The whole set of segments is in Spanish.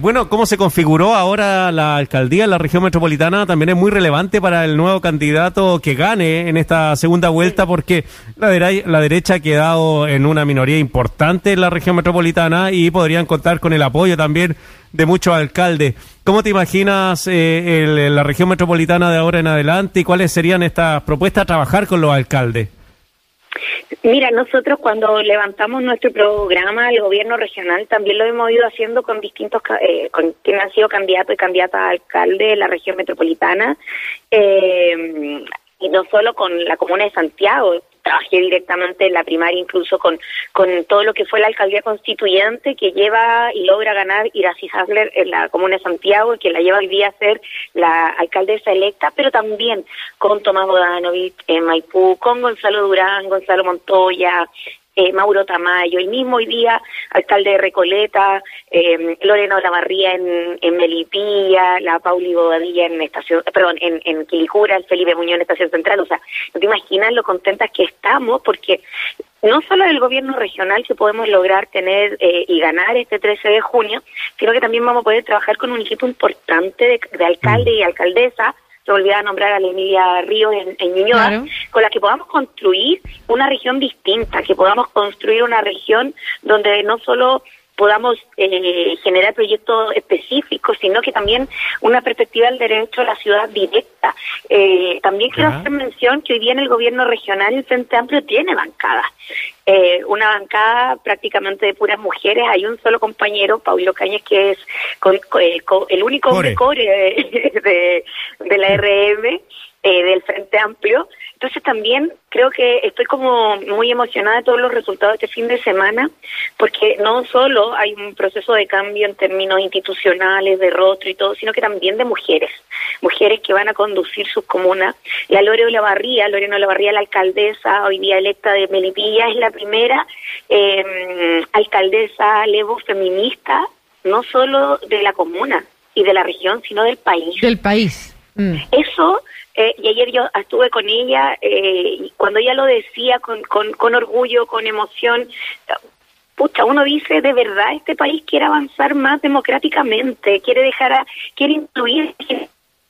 Bueno, cómo se configuró ahora la alcaldía en la región metropolitana también es muy relevante para el nuevo candidato que gane en esta segunda vuelta porque la, la derecha ha quedado en una minoría importante en la región metropolitana y podrían contar con el apoyo también de muchos alcaldes. ¿Cómo te imaginas eh, la región metropolitana de ahora en adelante y cuáles serían estas propuestas a trabajar con los alcaldes? Mira, nosotros cuando levantamos nuestro programa, el gobierno regional también lo hemos ido haciendo con distintos, eh, con quienes han sido candidatos y candidatas a alcalde de la región metropolitana, eh, y no solo con la comuna de Santiago, trabajé directamente en la primaria incluso con, con todo lo que fue la alcaldía constituyente que lleva y logra ganar Iracy Hasler en la comuna de Santiago y que la lleva hoy día a ser la alcaldesa electa, pero también con Tomás Bodanovich en Maipú, con Gonzalo Durán, Gonzalo Montoya, eh, Mauro Tamayo, el mismo hoy día alcalde de Recoleta, eh, Lorena Olavarría en, en Melipilla, la Pauli Bobadilla en estación, perdón, en, en Quilicura, el Felipe Muñoz en estación central, o sea, no te imaginas lo contentas que estamos porque no solo el gobierno regional que podemos lograr tener eh, y ganar este 13 de junio, sino que también vamos a poder trabajar con un equipo importante de, de alcalde y alcaldesa se olvidaba nombrar a la Emilia Ríos en, en Ñuñoa, con la que podamos construir una región distinta, que podamos construir una región donde no solo podamos eh, generar proyectos específicos, sino que también una perspectiva del derecho a la ciudad directa. Eh, también quiero hacer mención que hoy día en el gobierno regional el Frente Amplio tiene bancada. Eh, una bancada prácticamente de puras mujeres. Hay un solo compañero, Paulo Cañas, que es el único hombre core de, de la RM eh, del Frente Amplio. Entonces también creo que estoy como muy emocionada de todos los resultados de este fin de semana, porque no solo hay un proceso de cambio en términos institucionales, de rostro y todo, sino que también de mujeres, mujeres que van a conducir sus comunas. La Lorena Olavarría, Lorena Olavarría, la alcaldesa hoy día electa de Melipilla, es la primera eh, alcaldesa levo feminista, no solo de la comuna y de la región, sino del país. Del país. Mm. Eso eh, y ayer yo estuve con ella eh, y cuando ella lo decía con, con, con orgullo, con emoción, pucha, uno dice, de verdad, este país quiere avanzar más democráticamente, quiere dejar a, quiere incluir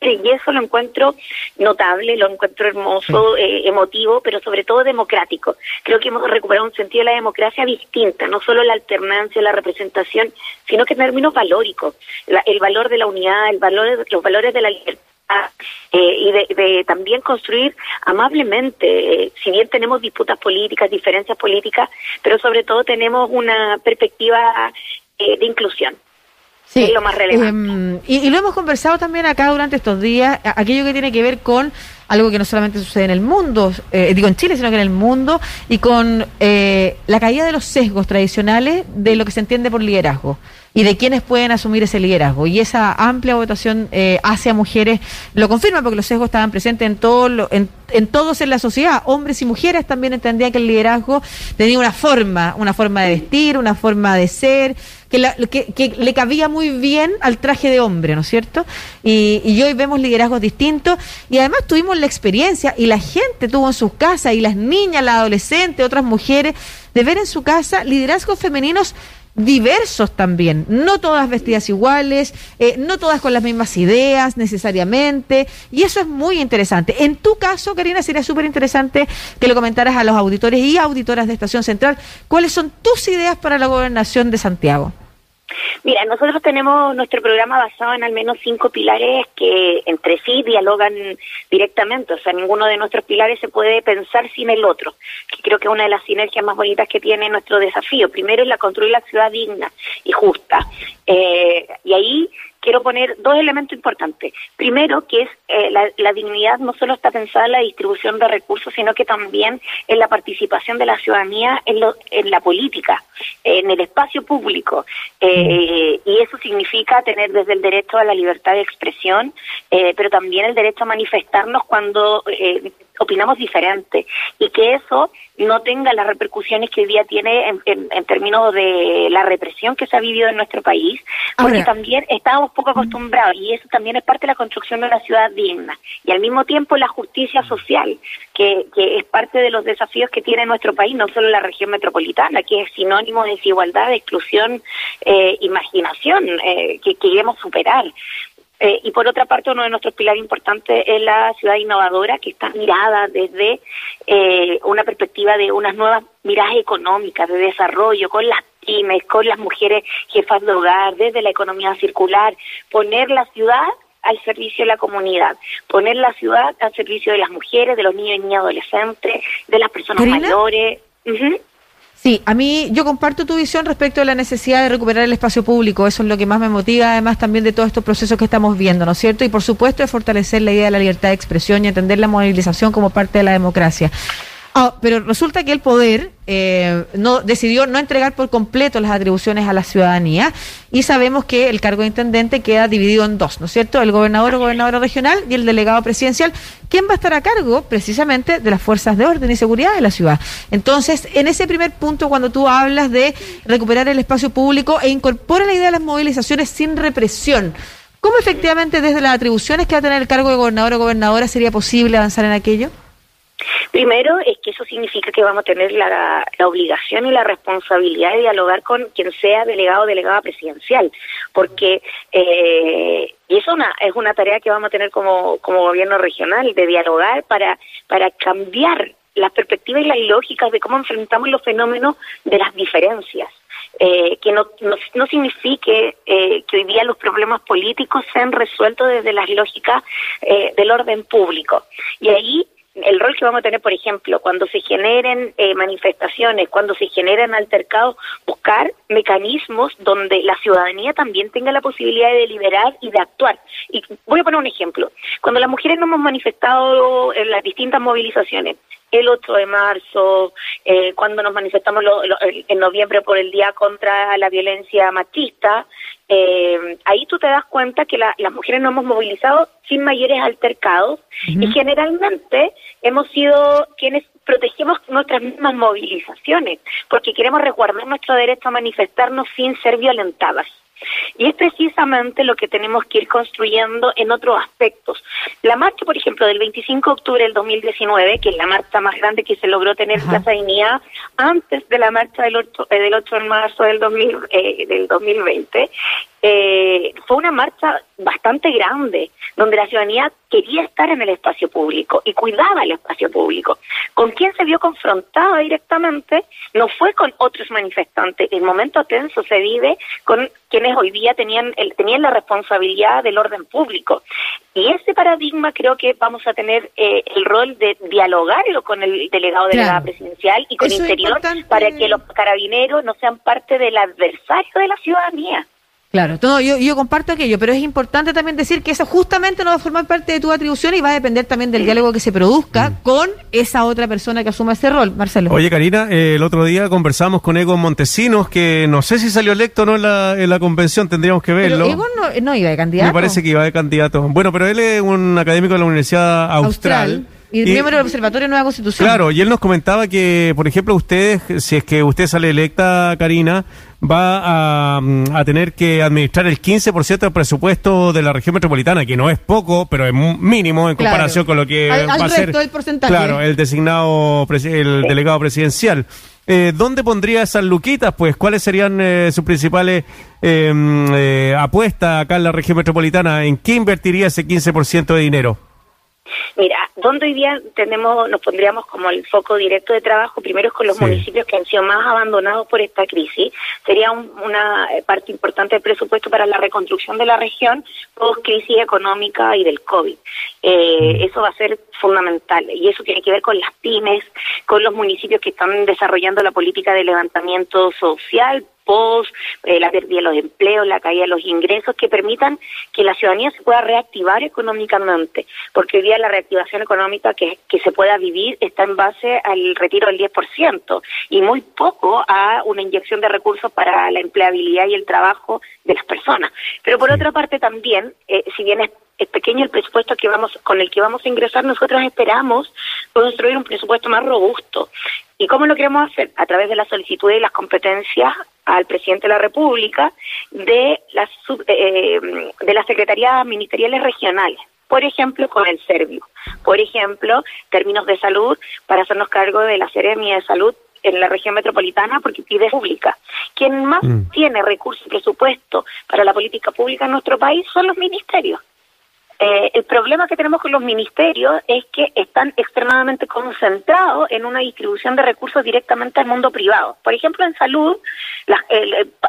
y eso lo encuentro notable, lo encuentro hermoso, eh, emotivo, pero sobre todo democrático. Creo que hemos recuperado un sentido de la democracia distinta, no solo la alternancia, la representación, sino que en términos valóricos, el valor de la unidad, el valor, los valores de la libertad eh, y de, también construir amablemente, eh, si bien tenemos disputas políticas, diferencias políticas, pero sobre todo tenemos una perspectiva eh, de inclusión. Sí, es lo más relevante. Em, y, lo hemos conversado también acá durante estos días, aquello que tiene que ver con algo que no solamente sucede en el mundo, digo en Chile, sino que en el mundo, y con la caída de los sesgos tradicionales de lo que se entiende por liderazgo y de quienes pueden asumir ese liderazgo. Y esa amplia votación eh, hacia mujeres lo confirma porque los sesgos estaban presentes en, todo en, en, todos en la sociedad. Hombres y mujeres también entendían que el liderazgo tenía una forma, una forma de vestir, una forma de ser, que, que, le cabía muy bien al traje de hombre, ¿no es cierto? Y, y, hoy vemos liderazgos distintos y además tuvimos la experiencia y la gente tuvo en sus casas y las niñas, las adolescentes, otras mujeres, de ver en su casa liderazgos femeninos diversos también, no todas vestidas iguales, eh, no todas con las mismas ideas necesariamente, y eso es muy interesante. En tu caso, Karina, sería súper interesante que lo comentaras a los auditores y auditoras de Estación Central, cuáles son tus ideas para la gobernación de Santiago. Mira, nosotros tenemos nuestro programa basado en al menos cinco pilares que entre sí dialogan directamente, o sea, ninguno de nuestros pilares se puede pensar sin el otro, que creo que es una de las sinergias más bonitas que tiene nuestro desafío. Primero es la construir la ciudad digna y justa. Eh, y ahí quiero poner dos elementos importantes. Primero, que es eh, la, dignidad no solo está pensada en la distribución de recursos, sino que también en la participación de la ciudadanía en, en la política, en el espacio público. Eh, y eso significa tener desde el derecho a la libertad de expresión, eh, pero también el derecho a manifestarnos cuando opinamos diferente y que eso no tenga las repercusiones que hoy día tiene en, términos de la represión que se ha vivido en nuestro país, porque también estábamos poco acostumbrados y eso también es parte de la construcción de una ciudad digna. Y al mismo tiempo la justicia social, que, que es parte de los desafíos que tiene nuestro país, no solo la región metropolitana, que es sinónimo de desigualdad, de exclusión, eh, imaginación, eh, que queremos superar. Eh, y por otra parte, uno de nuestros pilares importantes es la ciudad innovadora, que está mirada desde eh, una perspectiva de unas nuevas miradas económicas, de desarrollo, con las pymes, con las mujeres jefas de hogar, desde la economía circular, poner la ciudad al servicio de la comunidad, poner la ciudad al servicio de las mujeres, de los niños y niñas adolescentes, de las personas mayores. Sí, a mí yo comparto tu visión respecto a la necesidad de recuperar el espacio público. Eso es lo que más me motiva, además también de todos estos procesos que estamos viendo, ¿no es cierto? Y por supuesto de fortalecer la idea de la libertad de expresión y entender la movilización como parte de la democracia. Ah, pero resulta que el poder eh, no decidió no entregar por completo las atribuciones a la ciudadanía y sabemos que el cargo de intendente queda dividido en dos, ¿no es cierto? El gobernador o gobernadora regional y el delegado presidencial, ¿quién va a estar a cargo precisamente de las fuerzas de orden y seguridad de la ciudad. Entonces, en ese primer punto, cuando tú hablas de recuperar el espacio público e incorpora la idea de las movilizaciones sin represión, ¿cómo efectivamente desde las atribuciones que va a tener el cargo de gobernador o gobernadora sería posible avanzar en aquello? Primero es que eso significa que vamos a tener la, obligación y la responsabilidad de dialogar con quien sea delegado o delegada presidencial, porque eh, eso una, es una tarea que vamos a tener como, como gobierno regional, de dialogar para, para cambiar las perspectivas y las lógicas de cómo enfrentamos los fenómenos de las diferencias. Eh, que no, no, signifique eh, que hoy día los problemas políticos sean resueltos desde las lógicas eh, del orden público. Y ahí el rol que vamos a tener, por ejemplo, cuando se generen eh, manifestaciones, cuando se generen altercados, buscar mecanismos donde la ciudadanía también tenga la posibilidad de deliberar y de actuar. Y voy a poner un ejemplo. Cuando las mujeres nos hemos manifestado en las distintas movilizaciones, el 8 de marzo, eh, cuando nos manifestamos en noviembre por el Día contra la Violencia Machista, eh, ahí tú te das cuenta que las mujeres nos hemos movilizado sin mayores altercados y generalmente hemos sido quienes protegemos nuestras mismas movilizaciones porque queremos resguardar nuestro derecho a manifestarnos sin ser violentadas. Y es precisamente lo que tenemos que ir construyendo en otros aspectos. La marcha, por ejemplo, del 25 de octubre del 2019, que es la marcha más grande que se logró tener en Plaza Dignidad, antes de la marcha del 8, eh, del 8 de marzo del, 2000, eh, del 2020, eh, fue una marcha bastante grande, donde la ciudadanía quería estar en el espacio público y cuidaba el espacio público. ¿Con quién se vio confrontada directamente? No fue con otros manifestantes. El momento tenso se vive con quienes hoy día tenían, el, tenían la responsabilidad del orden público. Y ese paradigma creo que vamos a tener eh, el rol de dialogarlo con el delegado de la presidencial y con Interior para que los carabineros no sean parte del adversario de la ciudadanía. Claro, todo, yo, yo comparto aquello, pero es importante también decir que eso justamente no va a formar parte de tu atribución y va a depender también del diálogo que se produzca mm. con esa otra persona que asuma ese rol, Marcelo. Oye, Karina, eh, el otro día conversamos con Egon Montesinos, que no sé si salió electo o no en la, en la convención, tendríamos que verlo. Pero Egon no, iba de candidato. Me parece que iba de candidato. Bueno, pero él es un académico de la Universidad Austral y, miembro del Observatorio Nueva Constitución. Claro, y él nos comentaba que, por ejemplo, ustedes, si es que usted sale electa, Karina, va a, tener que administrar el 15% del presupuesto de la región metropolitana, que no es poco, pero es mínimo en comparación con lo que va a ser claro, el designado, el delegado presidencial. Eh, ¿Dónde pondría esas luquitas? Pues, ¿cuáles serían eh, sus principales em, eh, apuestas acá en la región metropolitana? ¿En qué invertiría ese 15% de dinero? Mira, donde hoy día tenemos, nos pondríamos como el foco directo de trabajo, primero es con los municipios que han sido más abandonados por esta crisis. Sería una parte importante del presupuesto para la reconstrucción de la región post crisis económica y del COVID. Eh, mm. eso va a ser fundamental y eso tiene que ver con las pymes, con los municipios que están desarrollando la política de levantamiento social post, eh, la pérdida de los empleos, la caída de los ingresos, que permitan que la ciudadanía se pueda reactivar económicamente, porque hoy día la reactivación económica que, que se pueda vivir está en base al retiro del 10% y muy poco a una inyección de recursos para la empleabilidad y el trabajo de las personas. Pero por otra parte también, eh, si bien es es pequeño el presupuesto que vamos con el que vamos a ingresar, nosotros esperamos construir un presupuesto más robusto. ¿Y cómo lo queremos hacer? A través de la solicitud y las competencias al presidente de la República de las, eh, de las secretarías ministeriales regionales. Por ejemplo, con el Servio. Por ejemplo, términos de salud para hacernos cargo de la Seremia de Salud en la región metropolitana porque pide pública. Quien más mm. tiene recursos y presupuesto para la política pública en nuestro país son los ministerios. Eh, el problema que tenemos con los ministerios es que están extremadamente concentrados en una distribución de recursos directamente al mundo privado. Por ejemplo, en salud, la,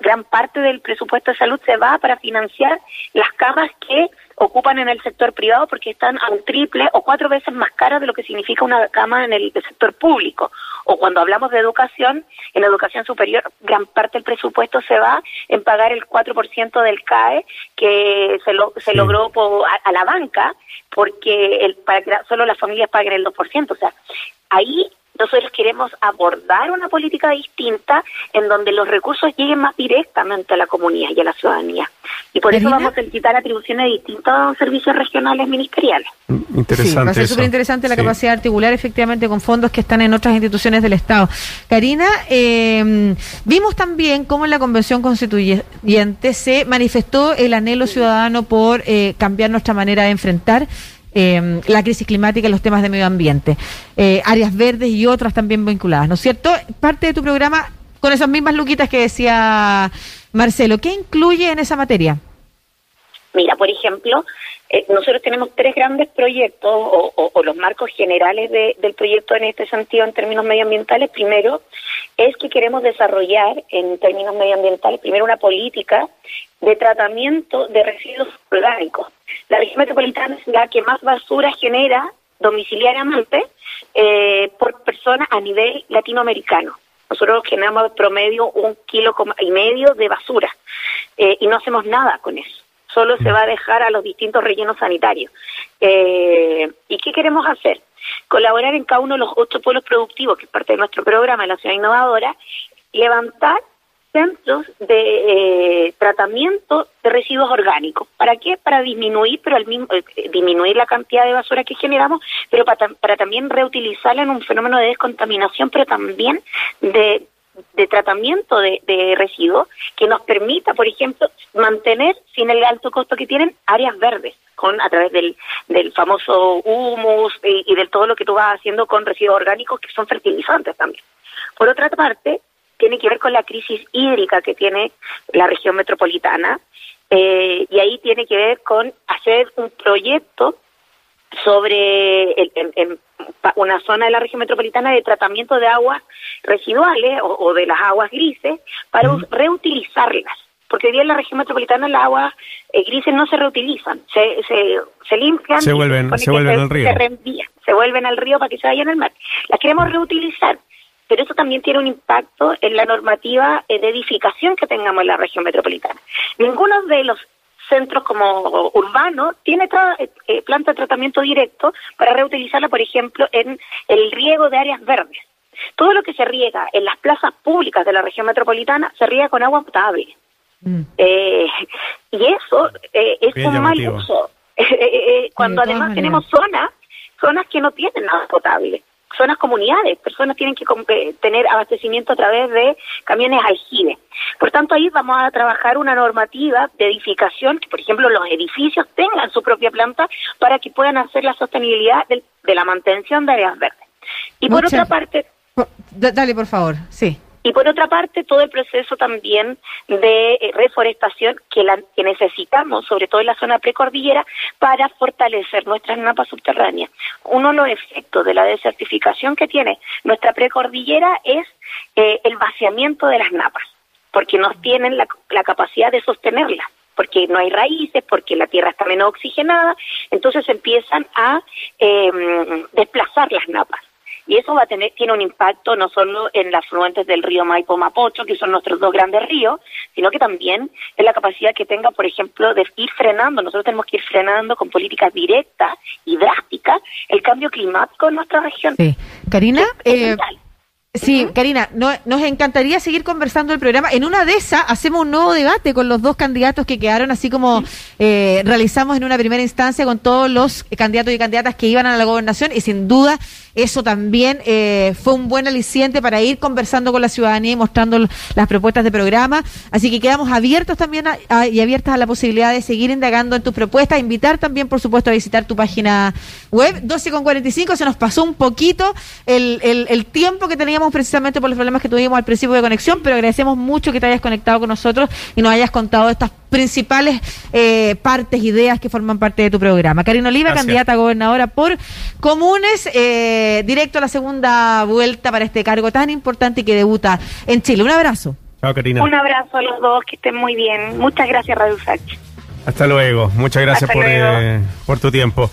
gran parte del presupuesto de salud se va para financiar las camas que ocupan en el sector privado porque están a un triple o cuatro veces más caras de lo que significa una cama en el sector público. O cuando hablamos de educación, en educación superior, gran parte del presupuesto se va en pagar el 4% del CAE que se, lo, se logró a, la banca porque el, para solo las familias paguen el 2%. O sea, ahí nosotros queremos abordar una política distinta en donde los recursos lleguen más directamente a la comunidad y a la ciudadanía. Y por eso vamos a quitar atribuciones de distintos servicios regionales ministeriales. Mm, interesante. Sí, va a ser súper interesante la capacidad de articular efectivamente con fondos que están en otras instituciones del Estado. Karina, eh, vimos también cómo en la Convención Constituyente se manifestó el anhelo ciudadano por eh, cambiar nuestra manera de enfrentar eh, la crisis climática y los temas de medio ambiente, eh, áreas verdes y otras también vinculadas, ¿no es cierto? Parte de tu programa con esas mismas luquitas que decía Marcelo, ¿qué incluye en esa materia? Mira, por ejemplo, eh, nosotros tenemos tres grandes proyectos o, los marcos generales del proyecto en este sentido en términos medioambientales. Primero, es que queremos desarrollar en términos medioambientales, primero una política de tratamiento de residuos orgánicos. La región metropolitana es la que más basura genera domiciliariamente eh, por persona a nivel latinoamericano. Nosotros generamos promedio un kilo y medio de basura eh, y no hacemos nada con eso. Solo se va a dejar a los distintos rellenos sanitarios. Eh, ¿Y qué queremos hacer? Colaborar en cada uno de los ocho pueblos productivos, que es parte de nuestro programa la Ciudad Innovadora, levantar centros de eh, tratamiento de residuos orgánicos. ¿Para qué? Para disminuir, pero al mismo, eh, disminuir la cantidad de basura que generamos, pero para, para también reutilizarla en un fenómeno de descontaminación, pero también de, de tratamiento de, de, residuos que nos permita, por ejemplo, mantener sin el alto costo que tienen áreas verdes con a través del, del famoso humus y, y de todo lo que tú vas haciendo con residuos orgánicos que son fertilizantes también. Por otra parte, tiene que ver con la crisis hídrica que tiene la región metropolitana eh, y ahí tiene que ver con hacer un proyecto sobre en, una zona de la región metropolitana de tratamiento de aguas residuales o, de las aguas grises para reutilizarlas. Porque hoy día en la región metropolitana las aguas eh, grises no se reutilizan, se, se, se limpian, se vuelven, se vuelven al río. Se, se vuelven al río para que se vayan al mar. Las queremos reutilizar pero eso también tiene un impacto en la normativa de edificación que tengamos en la región metropolitana. Ninguno de los centros como urbanos tiene eh, eh, planta de tratamiento directo para reutilizarla, por ejemplo, en el riego de áreas verdes. Todo lo que se riega en las plazas públicas de la región metropolitana se riega con agua potable. Mm. Eh, y eso es un mal uso. cuando además tenemos zonas, zonas que no tienen agua potable zonas comunidades, personas tienen que tener abastecimiento a través de camiones aljibe. Por tanto, ahí vamos a trabajar una normativa de edificación, que por ejemplo los edificios tengan su propia planta para que puedan hacer la sostenibilidad de, la mantención de áreas verdes. Y por otra parte... Dale, por favor, sí. Y por otra parte, todo el proceso también de eh, reforestación que, necesitamos, sobre todo en la zona precordillera, para fortalecer nuestras napas subterráneas. Uno de los efectos de la desertificación que tiene nuestra precordillera es eh, el vaciamiento de las napas, porque no tienen la, capacidad de sostenerlas porque no hay raíces, porque la tierra está menos oxigenada, entonces empiezan a em, desplazar las napas y eso va a tener tiene un impacto no solo en las fluentes del río Maipo Mapocho, que son nuestros dos grandes ríos, sino que también en la capacidad que tenga, por ejemplo, de ir frenando. Nosotros tenemos que ir frenando con políticas directas y drásticas el cambio climático en nuestra región. Sí. Karina, eh, Sí, Karina, no, nos encantaría seguir conversando el programa. En una de esas hacemos un nuevo debate con los dos candidatos que quedaron, así como eh, realizamos en una primera instancia con todos los candidatos y candidatas que iban a la gobernación y sin duda eso también eh, fue un buen aliciente para ir conversando con la ciudadanía y mostrando las propuestas de programa. Así que quedamos abiertos también y abiertas a la posibilidad de seguir indagando en tus propuestas. Invitar también, por supuesto, a visitar tu página web. 12 con 45, se nos pasó un poquito el, el, el tiempo que teníamos precisamente por los problemas que tuvimos al principio de conexión, pero agradecemos mucho que te hayas conectado con nosotros y nos hayas contado estas principales eh, partes, ideas que forman parte de tu programa. Karina Oliva, candidata a gobernadora por Comunes, eh, directo a la segunda vuelta para este cargo tan importante y que debuta en Chile. Un abrazo. Chao, Karina. Un abrazo a los dos, que estén muy bien. Muchas gracias, Radio Sach. Hasta luego. Muchas gracias por, eh, por tu tiempo.